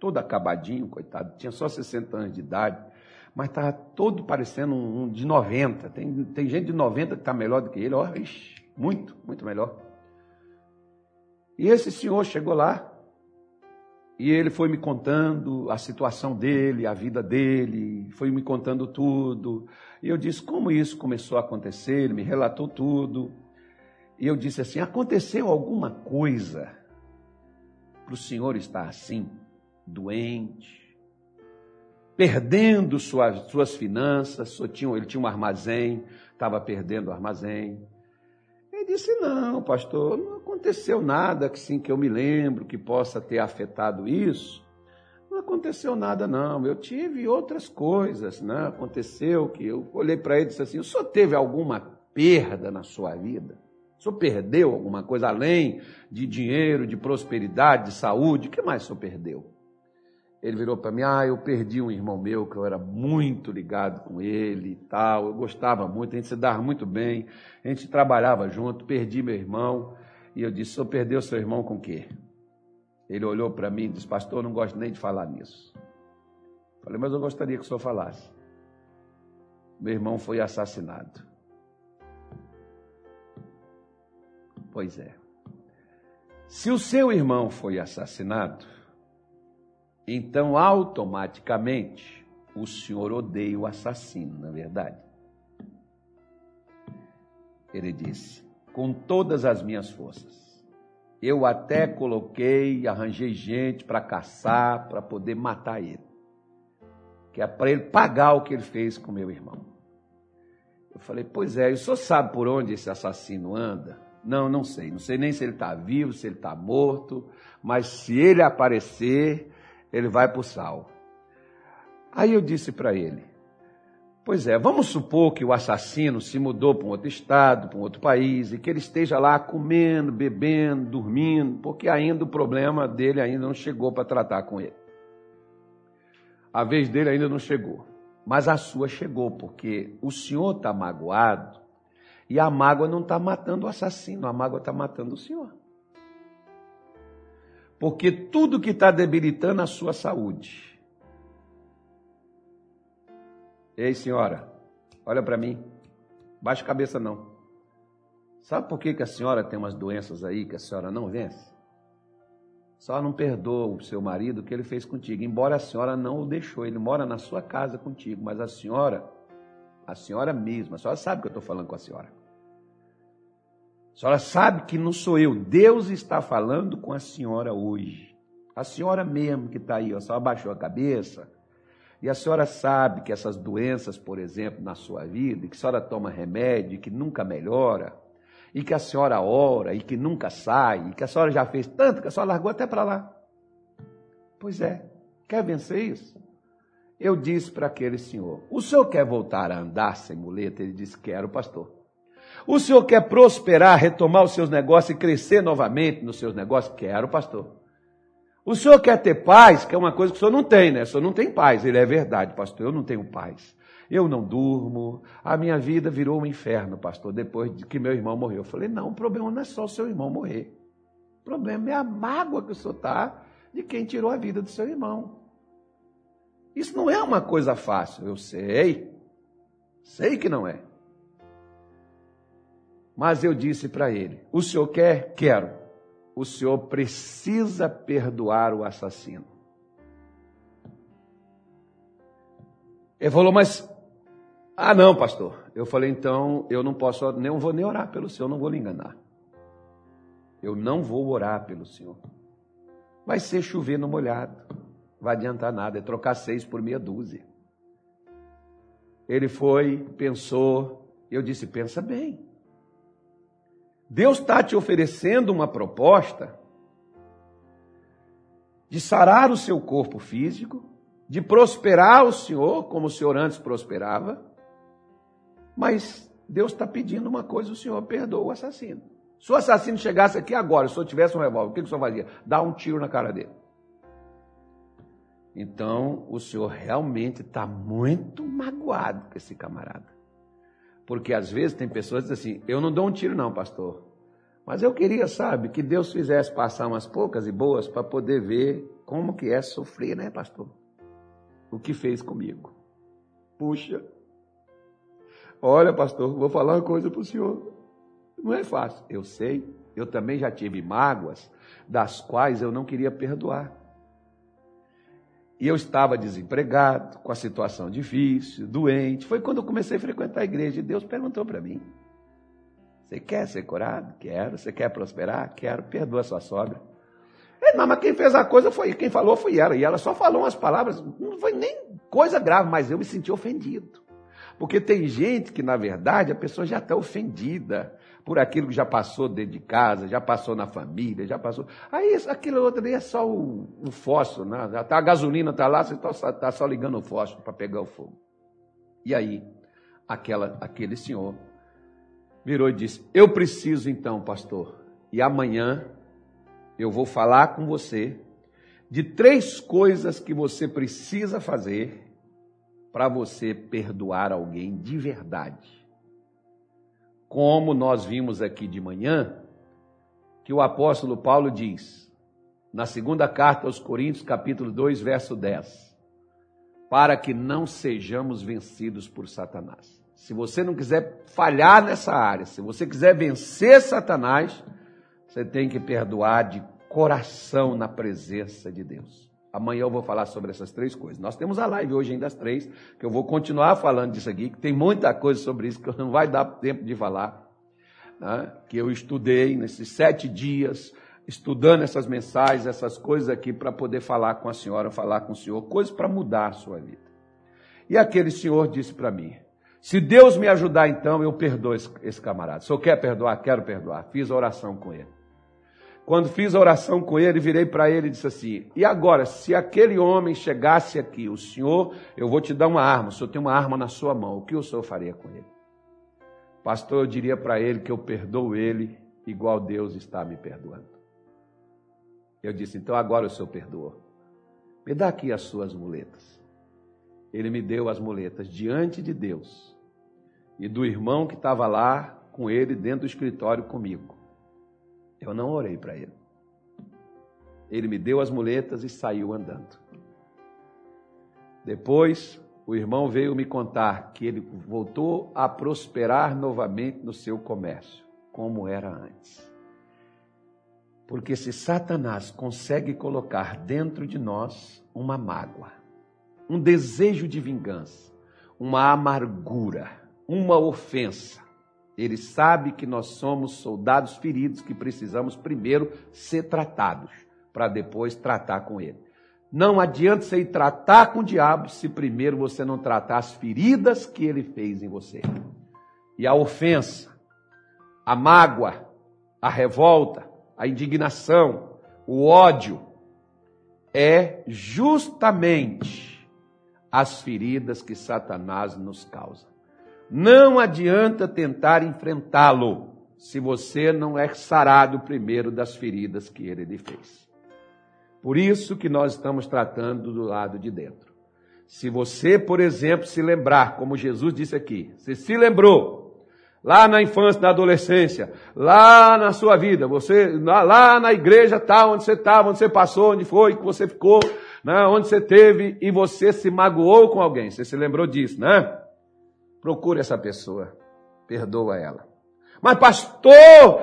todo acabadinho, coitado, tinha só 60 anos de idade, mas estava todo parecendo um, um, de 90. Tem, tem gente de 90 que está melhor do que ele, ó, ixi, muito, muito melhor. E esse senhor chegou lá e ele foi me contando a situação dele, a vida dele, foi me contando tudo. E eu disse como isso começou a acontecer, ele me relatou tudo. E eu disse assim: aconteceu alguma coisa para o senhor estar assim, doente, perdendo suas, suas finanças, ele tinha um armazém, estava perdendo o armazém. Ele disse: Não, pastor, não aconteceu nada que sim que eu me lembro que possa ter afetado isso. Não aconteceu nada, não. Eu tive outras coisas, né? Aconteceu que eu olhei para ele e disse assim: O senhor teve alguma perda na sua vida? O senhor perdeu alguma coisa além de dinheiro, de prosperidade, de saúde? O que mais o senhor perdeu? Ele virou para mim, ah, eu perdi um irmão meu que eu era muito ligado com ele e tal, eu gostava muito, a gente se dava muito bem, a gente trabalhava junto, perdi meu irmão, e eu disse, o perdeu seu irmão com quê? Ele olhou para mim e disse, pastor, eu não gosto nem de falar nisso. Falei, mas eu gostaria que o senhor falasse. Meu irmão foi assassinado. Pois é. Se o seu irmão foi assassinado, então, automaticamente, o senhor odeia o assassino, na é verdade. Ele disse: com todas as minhas forças. Eu até coloquei, arranjei gente para caçar, para poder matar ele. Que é para ele pagar o que ele fez com meu irmão. Eu falei, pois é, o senhor sabe por onde esse assassino anda? Não, não sei. Não sei nem se ele está vivo, se ele está morto, mas se ele aparecer, ele vai para o sal. Aí eu disse para ele: Pois é, vamos supor que o assassino se mudou para um outro estado, para um outro país, e que ele esteja lá comendo, bebendo, dormindo, porque ainda o problema dele ainda não chegou para tratar com ele. A vez dele ainda não chegou. Mas a sua chegou, porque o senhor está magoado e a mágoa não está matando o assassino, a mágoa está matando o senhor porque tudo que está debilitando a sua saúde. Ei, senhora, olha para mim, baixa a cabeça não. Sabe por que, que a senhora tem umas doenças aí que a senhora não vence? Só não perdoa o seu marido o que ele fez contigo, embora a senhora não o deixou, ele mora na sua casa contigo, mas a senhora, a senhora mesma, a senhora sabe que eu estou falando com a senhora. A senhora sabe que não sou eu. Deus está falando com a senhora hoje. A senhora mesmo que está aí, a senhora baixou a cabeça. E a senhora sabe que essas doenças, por exemplo, na sua vida, que a senhora toma remédio, que nunca melhora, e que a senhora ora, e que nunca sai, e que a senhora já fez tanto que a senhora largou até para lá. Pois é, quer vencer isso? eu disse para aquele senhor: O senhor quer voltar a andar sem muleta? Ele disse: Quero, pastor. O senhor quer prosperar, retomar os seus negócios e crescer novamente nos seus negócios? Quero, pastor. O senhor quer ter paz, que é uma coisa que o senhor não tem, né? O senhor não tem paz. Ele é verdade, pastor, eu não tenho paz. Eu não durmo, a minha vida virou um inferno, pastor, depois de que meu irmão morreu. Eu falei, não, o problema não é só o seu irmão morrer. O problema é a mágoa que o senhor está de quem tirou a vida do seu irmão. Isso não é uma coisa fácil, eu sei. Sei que não é. Mas eu disse para ele: O senhor quer? Quero. O senhor precisa perdoar o assassino. Ele falou, mas. Ah, não, pastor. Eu falei, então, eu não posso, nem vou nem orar pelo senhor, não vou lhe enganar. Eu não vou orar pelo senhor. Vai ser chover no molhado. Vai adiantar nada, é trocar seis por meia dúzia. Ele foi, pensou, eu disse: pensa bem. Deus está te oferecendo uma proposta de sarar o seu corpo físico, de prosperar o Senhor como o Senhor antes prosperava, mas Deus está pedindo uma coisa: o Senhor perdoa o assassino. Se o assassino chegasse aqui agora, se eu tivesse um revólver, o que, o senhor fazia? Dar um tiro na cara dele. Então, o senhor realmente está muito magoado com esse camarada. Porque às vezes tem pessoas que dizem assim: eu não dou um tiro, não, pastor. Mas eu queria, sabe, que Deus fizesse passar umas poucas e boas para poder ver como que é sofrer, né, pastor? O que fez comigo. Puxa. Olha, pastor, vou falar uma coisa para o senhor. Não é fácil. Eu sei, eu também já tive mágoas das quais eu não queria perdoar. E eu estava desempregado, com a situação difícil, doente. Foi quando eu comecei a frequentar a igreja e Deus perguntou para mim: Você quer ser curado? Quero. Você quer prosperar? Quero. Perdoa sua sogra. É, não, mas quem fez a coisa foi, quem falou foi ela. E ela só falou umas palavras, não foi nem coisa grave, mas eu me senti ofendido. Porque tem gente que, na verdade, a pessoa já está ofendida por aquilo que já passou dentro de casa, já passou na família, já passou. Aí aquilo outro ali é só o, o fósforo, né? Tá, a gasolina está lá, você está tá só ligando o fósforo para pegar o fogo. E aí, aquela, aquele senhor virou e disse: Eu preciso então, pastor, e amanhã eu vou falar com você de três coisas que você precisa fazer para você perdoar alguém de verdade como nós vimos aqui de manhã, que o apóstolo Paulo diz, na segunda carta aos Coríntios, capítulo 2, verso 10, para que não sejamos vencidos por Satanás. Se você não quiser falhar nessa área, se você quiser vencer Satanás, você tem que perdoar de coração na presença de Deus. Amanhã eu vou falar sobre essas três coisas. Nós temos a live hoje ainda das três, que eu vou continuar falando disso aqui, que tem muita coisa sobre isso que não vai dar tempo de falar. Né? Que eu estudei nesses sete dias, estudando essas mensagens, essas coisas aqui, para poder falar com a senhora, falar com o senhor, coisas para mudar a sua vida. E aquele senhor disse para mim: se Deus me ajudar, então eu perdoo esse, esse camarada. Se eu quer perdoar, quero perdoar. Fiz a oração com ele. Quando fiz a oração com ele, virei para ele e disse assim: E agora, se aquele homem chegasse aqui, o senhor, eu vou te dar uma arma, o senhor tem uma arma na sua mão, o que o senhor faria com ele? Pastor, eu diria para ele que eu perdoo ele igual Deus está me perdoando. Eu disse: Então agora o senhor perdoou. Me dá aqui as suas muletas. Ele me deu as muletas diante de Deus e do irmão que estava lá com ele dentro do escritório comigo. Eu não orei para ele. Ele me deu as muletas e saiu andando. Depois, o irmão veio me contar que ele voltou a prosperar novamente no seu comércio, como era antes. Porque se Satanás consegue colocar dentro de nós uma mágoa, um desejo de vingança, uma amargura, uma ofensa, ele sabe que nós somos soldados feridos que precisamos primeiro ser tratados, para depois tratar com ele. Não adianta você ir tratar com o diabo se primeiro você não tratar as feridas que ele fez em você. E a ofensa, a mágoa, a revolta, a indignação, o ódio, é justamente as feridas que Satanás nos causa. Não adianta tentar enfrentá-lo se você não é sarado primeiro das feridas que ele lhe fez. Por isso que nós estamos tratando do lado de dentro. Se você, por exemplo, se lembrar, como Jesus disse aqui, você se lembrou, lá na infância, na adolescência, lá na sua vida, você, lá na igreja tal, onde você estava, onde você passou, onde foi que você ficou, né, onde você teve, e você se magoou com alguém, você se lembrou disso, né? Procure essa pessoa, perdoa ela. Mas pastor,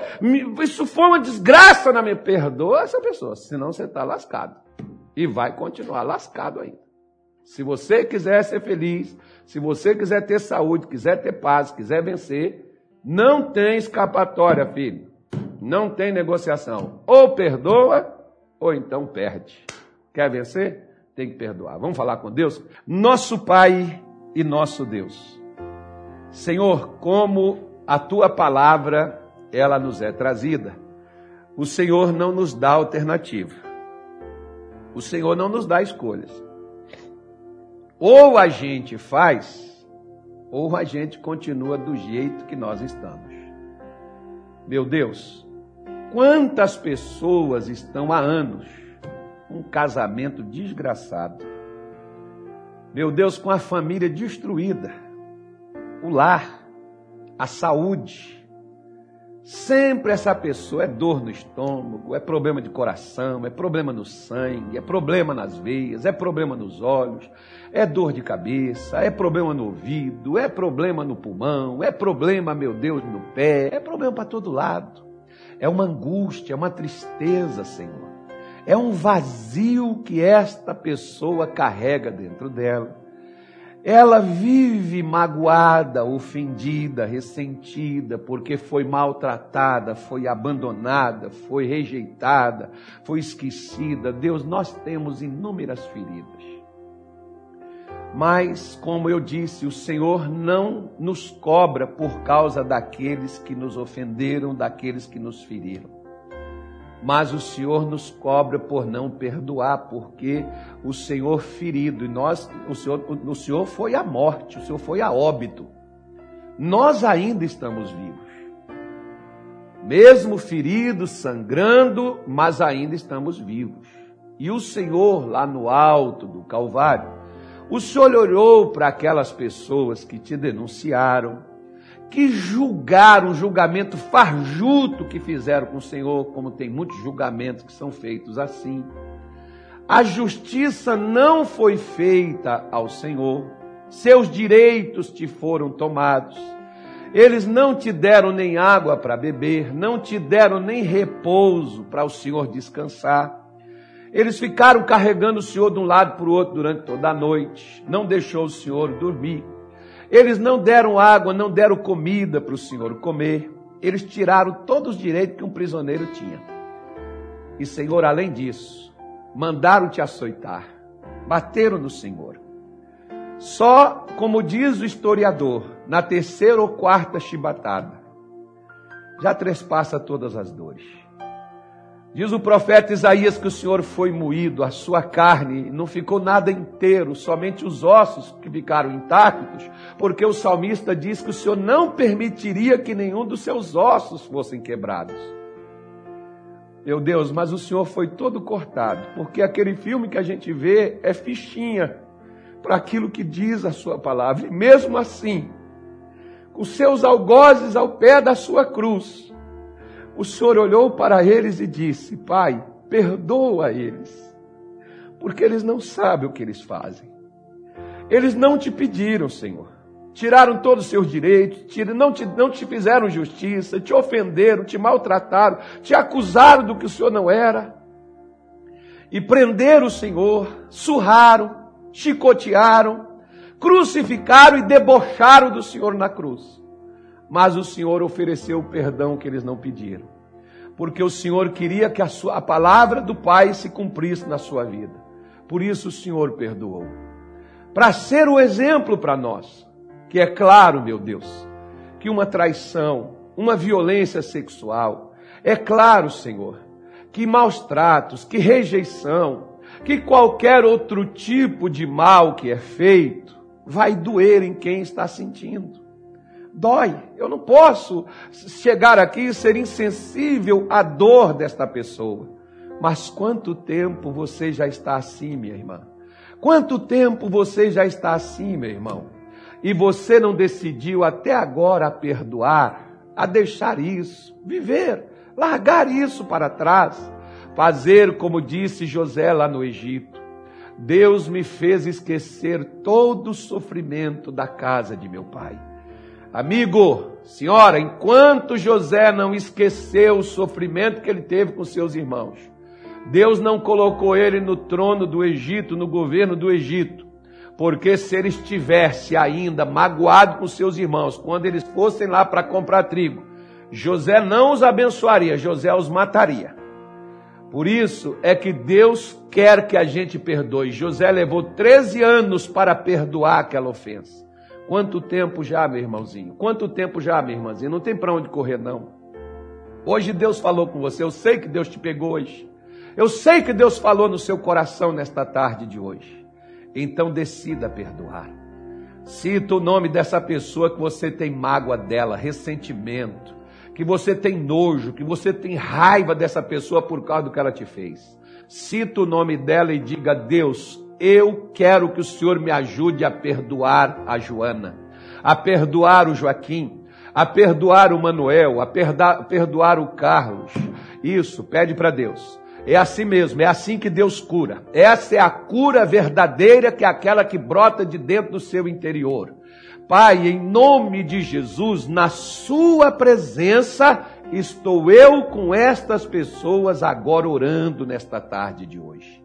isso foi uma desgraça na minha. Perdoa essa pessoa, senão você está lascado. E vai continuar lascado ainda. Se você quiser ser feliz, se você quiser ter saúde, quiser ter paz, quiser vencer, não tem escapatória, filho. Não tem negociação. Ou perdoa, ou então perde. Quer vencer? Tem que perdoar. Vamos falar com Deus? Nosso Pai e nosso Deus. Senhor, como a tua palavra ela nos é trazida, o Senhor não nos dá alternativa. O Senhor não nos dá escolhas. Ou a gente faz, ou a gente continua do jeito que nós estamos. Meu Deus, quantas pessoas estão há anos um casamento desgraçado. Meu Deus, com a família destruída, o lar, a saúde, Sempre essa pessoa é dor no estômago, é problema de coração, é problema no sangue, é problema nas veias, é problema nos olhos, é dor de cabeça, é problema no ouvido, é problema no pulmão, é problema, meu Deus, no pé, é problema para todo lado. É uma angústia, é uma tristeza, Senhor. É um vazio que esta pessoa carrega dentro dela ela vive magoada, ofendida, ressentida, porque foi maltratada, foi abandonada, foi rejeitada, foi esquecida. Deus, nós temos inúmeras feridas. Mas, como eu disse, o Senhor não nos cobra por causa daqueles que nos ofenderam, daqueles que nos feriram mas o Senhor nos cobra por não perdoar, porque o Senhor ferido, e nós, o Senhor, o Senhor foi a morte, o Senhor foi a óbito. Nós ainda estamos vivos. Mesmo feridos, sangrando, mas ainda estamos vivos. E o Senhor, lá no alto do Calvário, o Senhor olhou para aquelas pessoas que te denunciaram, que julgaram o julgamento farjuto que fizeram com o Senhor, como tem muitos julgamentos que são feitos assim. A justiça não foi feita ao Senhor, seus direitos te foram tomados. Eles não te deram nem água para beber, não te deram nem repouso para o Senhor descansar. Eles ficaram carregando o Senhor de um lado para o outro durante toda a noite, não deixou o Senhor dormir. Eles não deram água, não deram comida para o Senhor comer. Eles tiraram todos os direitos que um prisioneiro tinha. E, Senhor, além disso, mandaram te açoitar, bateram no Senhor. Só, como diz o historiador, na terceira ou quarta chibatada, já trespassa todas as dores. Diz o profeta Isaías que o Senhor foi moído, a sua carne não ficou nada inteiro, somente os ossos que ficaram intactos, porque o salmista diz que o Senhor não permitiria que nenhum dos seus ossos fossem quebrados. Meu Deus, mas o Senhor foi todo cortado, porque aquele filme que a gente vê é fichinha para aquilo que diz a sua palavra. E mesmo assim, com seus algozes ao pé da sua cruz, o Senhor olhou para eles e disse: Pai, perdoa eles, porque eles não sabem o que eles fazem. Eles não te pediram, Senhor. Tiraram todos os seus direitos, não te, não te fizeram justiça, te ofenderam, te maltrataram, te acusaram do que o Senhor não era. E prenderam o Senhor, surraram, chicotearam, crucificaram e debocharam do Senhor na cruz mas o Senhor ofereceu o perdão que eles não pediram. Porque o Senhor queria que a, sua, a palavra do Pai se cumprisse na sua vida. Por isso o Senhor perdoou. Para ser o exemplo para nós, que é claro, meu Deus, que uma traição, uma violência sexual, é claro, Senhor, que maus tratos, que rejeição, que qualquer outro tipo de mal que é feito vai doer em quem está sentindo. Dói. Eu não posso chegar aqui e ser insensível à dor desta pessoa. Mas quanto tempo você já está assim, minha irmã? Quanto tempo você já está assim, meu irmão? E você não decidiu até agora a perdoar, a deixar isso, viver, largar isso para trás, fazer como disse José lá no Egito. Deus me fez esquecer todo o sofrimento da casa de meu pai. Amigo, senhora, enquanto José não esqueceu o sofrimento que ele teve com seus irmãos, Deus não colocou ele no trono do Egito, no governo do Egito, porque se ele estivesse ainda magoado com seus irmãos, quando eles fossem lá para comprar trigo, José não os abençoaria, José os mataria. Por isso é que Deus quer que a gente perdoe. José levou 13 anos para perdoar aquela ofensa. Quanto tempo já, meu irmãozinho? Quanto tempo já, minha irmãzinha? Não tem para onde correr, não. Hoje Deus falou com você. Eu sei que Deus te pegou hoje. Eu sei que Deus falou no seu coração nesta tarde de hoje. Então decida perdoar. Cita o nome dessa pessoa que você tem mágoa dela, ressentimento, que você tem nojo, que você tem raiva dessa pessoa por causa do que ela te fez. Cita o nome dela e diga: Deus, eu quero que o Senhor me ajude a perdoar a Joana, a perdoar o Joaquim, a perdoar o Manuel, a perdoar o Carlos. Isso, pede para Deus. É assim mesmo, é assim que Deus cura. Essa é a cura verdadeira, que é aquela que brota de dentro do seu interior. Pai, em nome de Jesus, na Sua presença, estou eu com estas pessoas agora orando nesta tarde de hoje.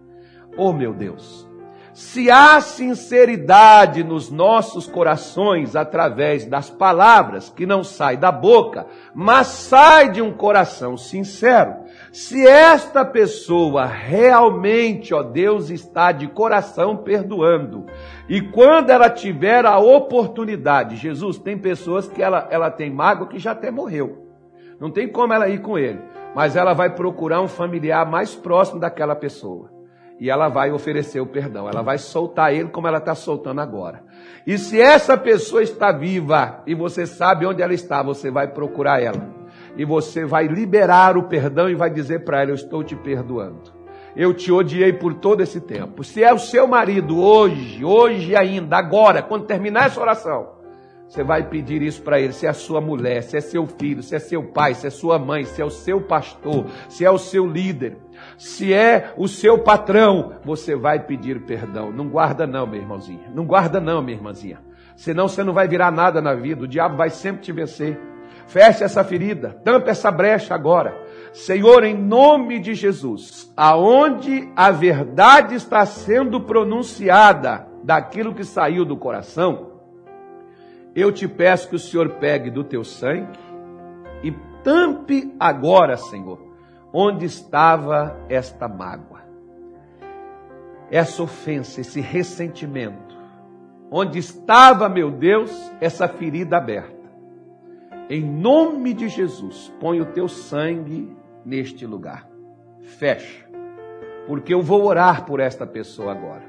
Oh meu Deus, se há sinceridade nos nossos corações através das palavras que não sai da boca, mas sai de um coração sincero, se esta pessoa realmente, ó Deus, está de coração perdoando, e quando ela tiver a oportunidade, Jesus, tem pessoas que ela, ela tem mágoa que já até morreu. Não tem como ela ir com ele, mas ela vai procurar um familiar mais próximo daquela pessoa. E ela vai oferecer o perdão, ela vai soltar ele como ela está soltando agora. E se essa pessoa está viva e você sabe onde ela está, você vai procurar ela e você vai liberar o perdão e vai dizer para ela: Eu estou te perdoando. Eu te odiei por todo esse tempo. Se é o seu marido hoje, hoje ainda, agora, quando terminar essa oração, você vai pedir isso para ele. Se é a sua mulher, se é seu filho, se é seu pai, se é sua mãe, se é o seu pastor, se é o seu líder, se é o seu patrão, você vai pedir perdão. Não guarda, não, meu irmãozinho. Não guarda, não, minha irmãzinha. Senão você não vai virar nada na vida. O diabo vai sempre te vencer. Feche essa ferida, tampa essa brecha agora. Senhor, em nome de Jesus, aonde a verdade está sendo pronunciada daquilo que saiu do coração, eu te peço que o Senhor pegue do teu sangue e tampe agora, Senhor, onde estava esta mágoa, essa ofensa, esse ressentimento, onde estava, meu Deus, essa ferida aberta. Em nome de Jesus, põe o teu sangue neste lugar. Fecha. Porque eu vou orar por esta pessoa agora.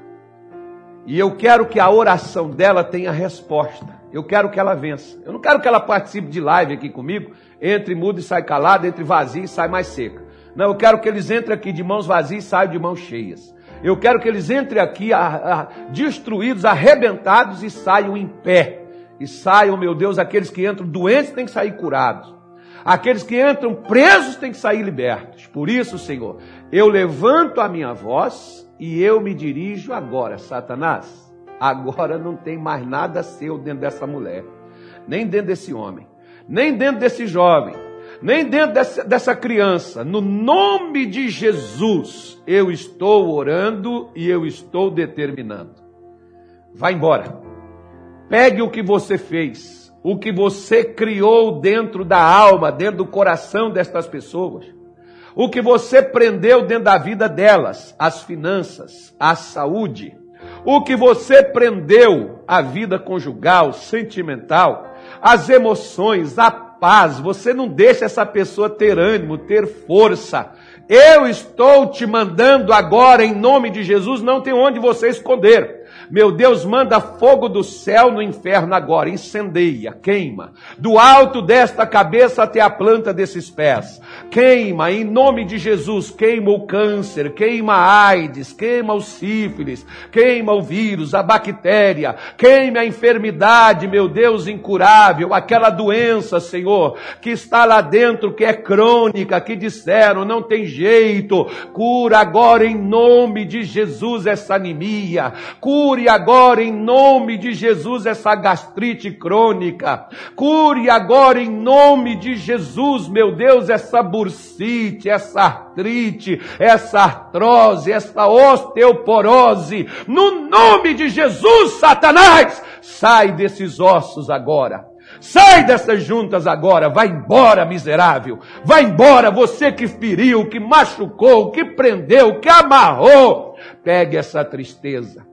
E eu quero que a oração dela tenha resposta. Eu quero que ela vença. Eu não quero que ela participe de live aqui comigo, entre mudo e sai calado, entre vazio e sai mais seca. Não, eu quero que eles entrem aqui de mãos vazias e saiam de mãos cheias. Eu quero que eles entrem aqui a, a, destruídos, arrebentados e saiam em pé e saiam, meu Deus, aqueles que entram doentes têm que sair curados. Aqueles que entram presos têm que sair libertos. Por isso, Senhor, eu levanto a minha voz e eu me dirijo agora, Satanás. Agora não tem mais nada seu dentro dessa mulher, nem dentro desse homem, nem dentro desse jovem, nem dentro dessa, dessa criança. No nome de Jesus, eu estou orando e eu estou determinando. Vai embora. Pegue o que você fez, o que você criou dentro da alma, dentro do coração destas pessoas, o que você prendeu dentro da vida delas, as finanças, a saúde, o que você prendeu a vida conjugal, sentimental, as emoções, a paz. Você não deixa essa pessoa ter ânimo, ter força, Eu estou te mandando agora, em nome de Jesus, não tem onde você esconder. Meu Deus, manda fogo do céu no inferno agora, incendeia, queima, do alto desta cabeça até a planta desses pés. Queima, em nome de Jesus, queima o câncer, queima a AIDS, queima o sífilis, queima o vírus, a bactéria, queima a enfermidade, meu Deus, incurável, aquela doença, Senhor, que está lá dentro, que é crônica, que disseram, não tem jeito, cura agora em nome de Jesus essa anemia, cure agora em nome de Jesus essa gastrite crônica, cure agora em nome de Jesus, meu Deus, essa bursite, essa artrite, essa artrose, essa osteoporose. No nome de Jesus, Satanás, sai desses ossos agora. Sai dessas juntas agora, vai embora, miserável. Vai embora, você que feriu, que machucou, que prendeu, que amarrou. Pegue essa tristeza,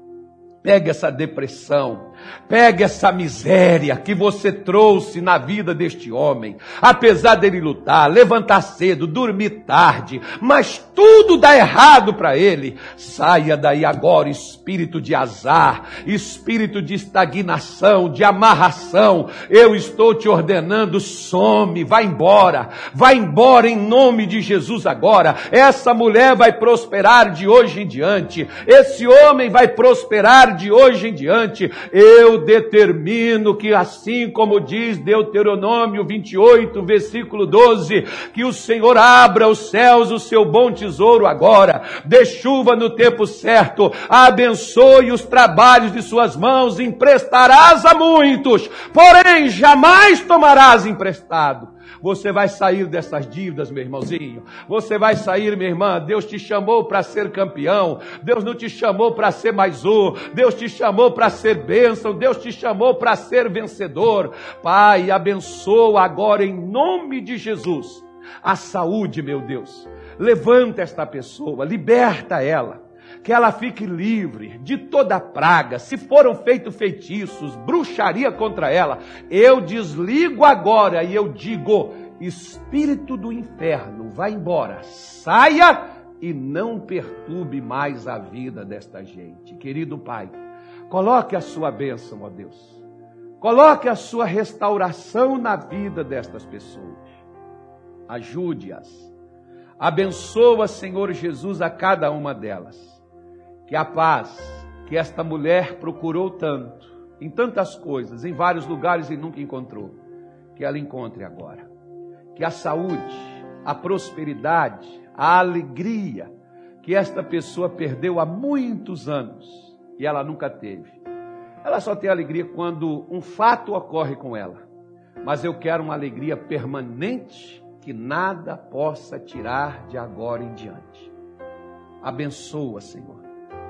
pegue essa depressão, Pegue essa miséria que você trouxe na vida deste homem, apesar dele lutar, levantar cedo, dormir tarde, mas tudo dá errado para ele. Saia daí agora, espírito de azar, espírito de estagnação, de amarração. Eu estou te ordenando, some, vai embora, vai embora em nome de Jesus agora. Essa mulher vai prosperar de hoje em diante, esse homem vai prosperar de hoje em diante. Eu eu determino que, assim como diz Deuteronômio 28, versículo 12, que o Senhor abra os céus, o seu bom tesouro agora, dê chuva no tempo certo, abençoe os trabalhos de suas mãos, emprestarás a muitos, porém jamais tomarás emprestado você vai sair dessas dívidas, meu irmãozinho. Você vai sair, minha irmã. Deus te chamou para ser campeão. Deus não te chamou para ser mais um. Deus te chamou para ser bênção. Deus te chamou para ser vencedor. Pai, abençoa agora em nome de Jesus a saúde, meu Deus. Levanta esta pessoa, liberta ela que ela fique livre de toda praga. Se foram feitos feitiços, bruxaria contra ela, eu desligo agora e eu digo: espírito do inferno, vá embora, saia e não perturbe mais a vida desta gente. Querido Pai, coloque a sua bênção, ó Deus. Coloque a sua restauração na vida destas pessoas. Ajude-as. Abençoa, Senhor Jesus, a cada uma delas que a paz que esta mulher procurou tanto, em tantas coisas, em vários lugares e nunca encontrou, que ela encontre agora. Que a saúde, a prosperidade, a alegria que esta pessoa perdeu há muitos anos e ela nunca teve. Ela só tem alegria quando um fato ocorre com ela. Mas eu quero uma alegria permanente que nada possa tirar de agora em diante. Abençoa, Senhor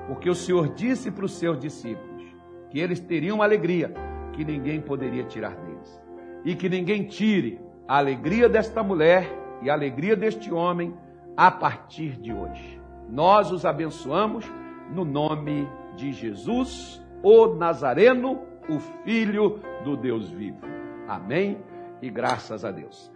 porque o Senhor disse para os seus discípulos que eles teriam uma alegria que ninguém poderia tirar deles. E que ninguém tire a alegria desta mulher e a alegria deste homem a partir de hoje. Nós os abençoamos no nome de Jesus, o Nazareno, o Filho do Deus vivo. Amém e graças a Deus.